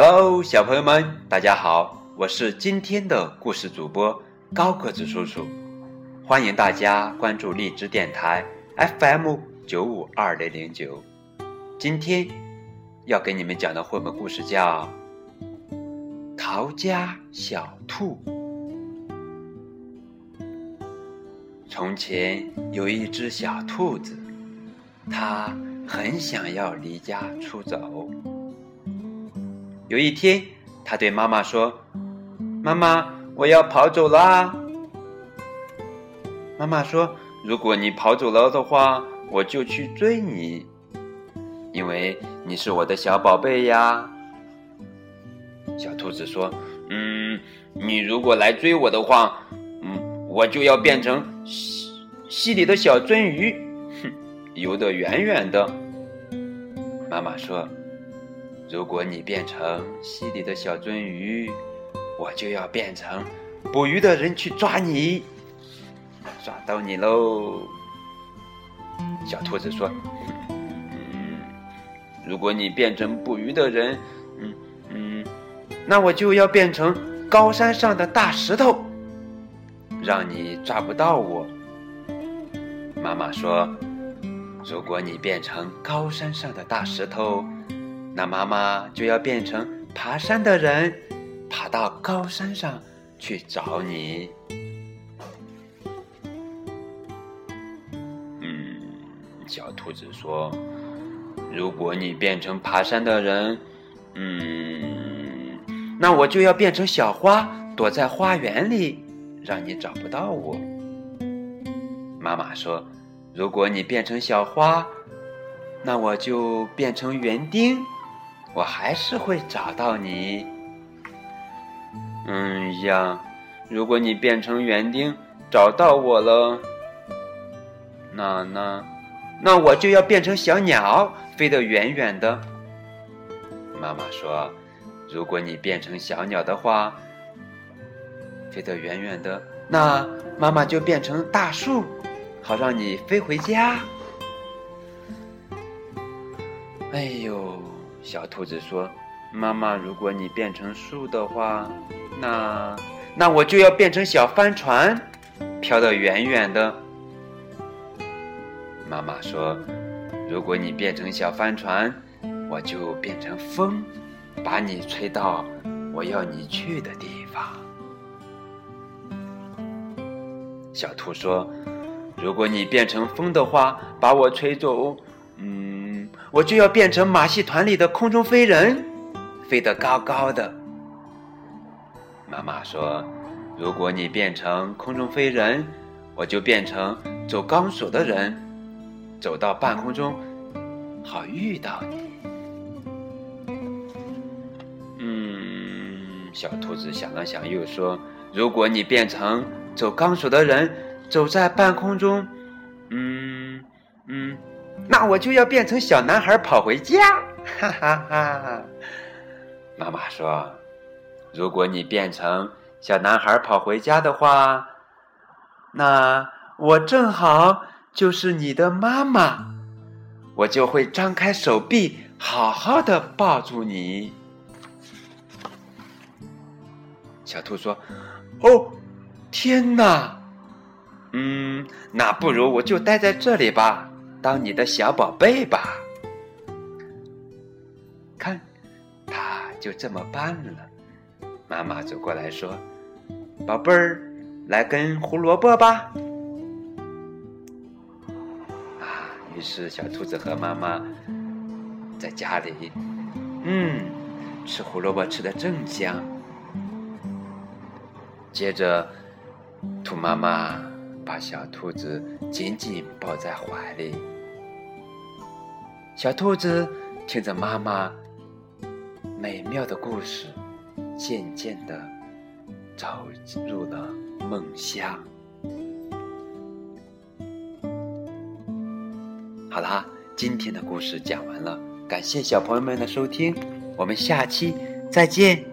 Hello，小朋友们，大家好！我是今天的故事主播高个子叔叔，欢迎大家关注荔枝电台 FM 九五二零零九。今天要给你们讲的绘本故事叫《逃家小兔》。从前有一只小兔子，它很想要离家出走。有一天，他对妈妈说：“妈妈，我要跑走啦！”妈妈说：“如果你跑走了的话，我就去追你，因为你是我的小宝贝呀。”小兔子说：“嗯，你如果来追我的话，嗯，我就要变成溪溪里的小鳟鱼，哼，游得远远的。”妈妈说。如果你变成溪里的小鳟鱼，我就要变成捕鱼的人去抓你，抓到你喽。小兔子说：“嗯，如果你变成捕鱼的人，嗯嗯，那我就要变成高山上的大石头，让你抓不到我。”妈妈说：“如果你变成高山上的大石头。”那妈妈就要变成爬山的人，爬到高山上去找你。嗯，小兔子说：“如果你变成爬山的人，嗯，那我就要变成小花，躲在花园里，让你找不到我。”妈妈说：“如果你变成小花，那我就变成园丁。”我还是会找到你。嗯呀，如果你变成园丁找到我了，那那那我就要变成小鸟，飞得远远的。妈妈说，如果你变成小鸟的话，飞得远远的，那妈妈就变成大树，好让你飞回家。哎呦！小兔子说：“妈妈，如果你变成树的话，那那我就要变成小帆船，飘得远远的。”妈妈说：“如果你变成小帆船，我就变成风，把你吹到我要你去的地方。”小兔说：“如果你变成风的话，把我吹走。”我就要变成马戏团里的空中飞人，飞得高高的。妈妈说：“如果你变成空中飞人，我就变成走钢索的人，走到半空中，好遇到你。”嗯，小兔子想了想，又说：“如果你变成走钢索的人，走在半空中，”那我就要变成小男孩跑回家，哈哈哈！妈妈说：“如果你变成小男孩跑回家的话，那我正好就是你的妈妈，我就会张开手臂，好好的抱住你。”小兔说：“哦，天哪！嗯，那不如我就待在这里吧。”当你的小宝贝吧，看，他就这么办了。妈妈走过来说：“宝贝儿，来根胡萝卜吧。”啊，于是小兔子和妈妈在家里，嗯，吃胡萝卜吃的正香。接着，兔妈妈。把小兔子紧紧抱在怀里，小兔子听着妈妈美妙的故事，渐渐的走入了梦乡。好啦，今天的故事讲完了，感谢小朋友们的收听，我们下期再见。